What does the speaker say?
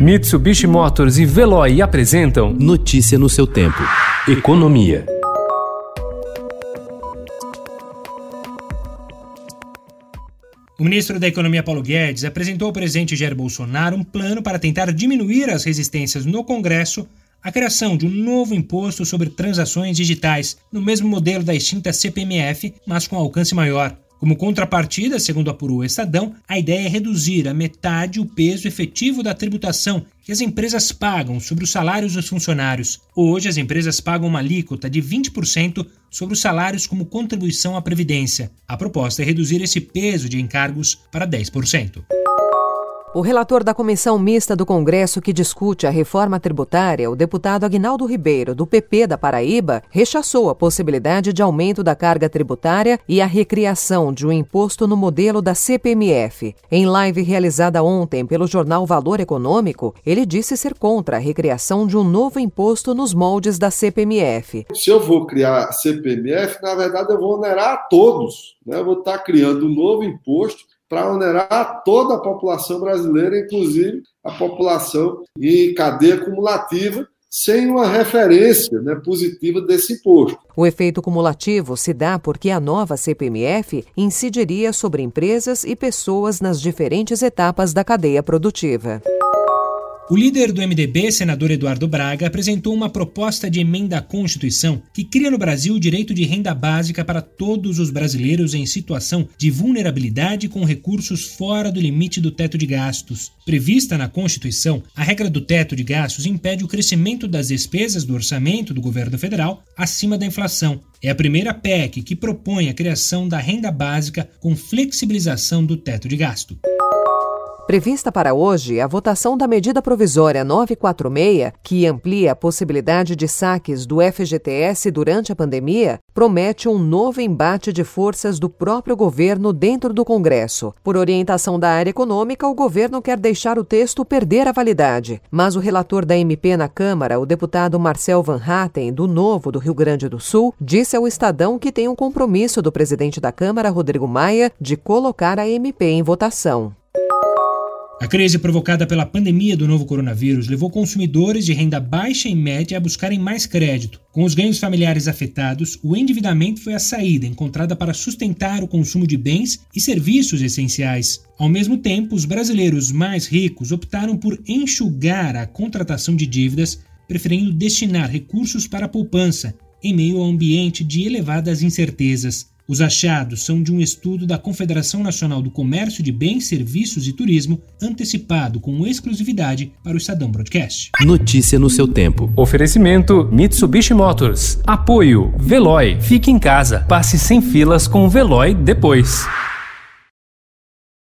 Mitsubishi Motors e Veloy apresentam Notícia no seu tempo. Economia. O ministro da Economia Paulo Guedes apresentou ao presidente Jair Bolsonaro um plano para tentar diminuir as resistências no Congresso à criação de um novo imposto sobre transações digitais, no mesmo modelo da extinta CPMF, mas com alcance maior. Como contrapartida, segundo apurou o Estadão, a ideia é reduzir a metade o peso efetivo da tributação que as empresas pagam sobre os salários dos funcionários. Hoje, as empresas pagam uma alíquota de 20% sobre os salários como contribuição à Previdência. A proposta é reduzir esse peso de encargos para 10%. O relator da comissão mista do Congresso que discute a reforma tributária, o deputado Agnaldo Ribeiro, do PP da Paraíba, rechaçou a possibilidade de aumento da carga tributária e a recriação de um imposto no modelo da CPMF. Em live realizada ontem pelo jornal Valor Econômico, ele disse ser contra a recriação de um novo imposto nos moldes da CPMF. Se eu vou criar a CPMF, na verdade eu vou onerar a todos. Né? Eu vou estar criando um novo imposto para onerar toda a população brasileira, inclusive a população em cadeia acumulativa, sem uma referência né, positiva desse imposto. O efeito cumulativo se dá porque a nova CPMF incidiria sobre empresas e pessoas nas diferentes etapas da cadeia produtiva. O líder do MDB, senador Eduardo Braga, apresentou uma proposta de emenda à Constituição que cria no Brasil o direito de renda básica para todos os brasileiros em situação de vulnerabilidade com recursos fora do limite do teto de gastos. Prevista na Constituição, a regra do teto de gastos impede o crescimento das despesas do orçamento do governo federal acima da inflação. É a primeira PEC que propõe a criação da renda básica com flexibilização do teto de gasto. Prevista para hoje, a votação da medida provisória 946, que amplia a possibilidade de saques do FGTS durante a pandemia, promete um novo embate de forças do próprio governo dentro do Congresso. Por orientação da área econômica, o governo quer deixar o texto perder a validade. Mas o relator da MP na Câmara, o deputado Marcel Van Hatten, do Novo do Rio Grande do Sul, disse ao Estadão que tem um compromisso do presidente da Câmara, Rodrigo Maia, de colocar a MP em votação. A crise provocada pela pandemia do novo coronavírus levou consumidores de renda baixa e média a buscarem mais crédito. Com os ganhos familiares afetados, o endividamento foi a saída encontrada para sustentar o consumo de bens e serviços essenciais. Ao mesmo tempo, os brasileiros mais ricos optaram por enxugar a contratação de dívidas, preferindo destinar recursos para a poupança, em meio a um ambiente de elevadas incertezas. Os achados são de um estudo da Confederação Nacional do Comércio de Bens, Serviços e Turismo, antecipado com exclusividade para o Estadão Broadcast. Notícia no seu tempo. Oferecimento Mitsubishi Motors. Apoio Veloy. Fique em casa. Passe sem filas com o Veloy depois.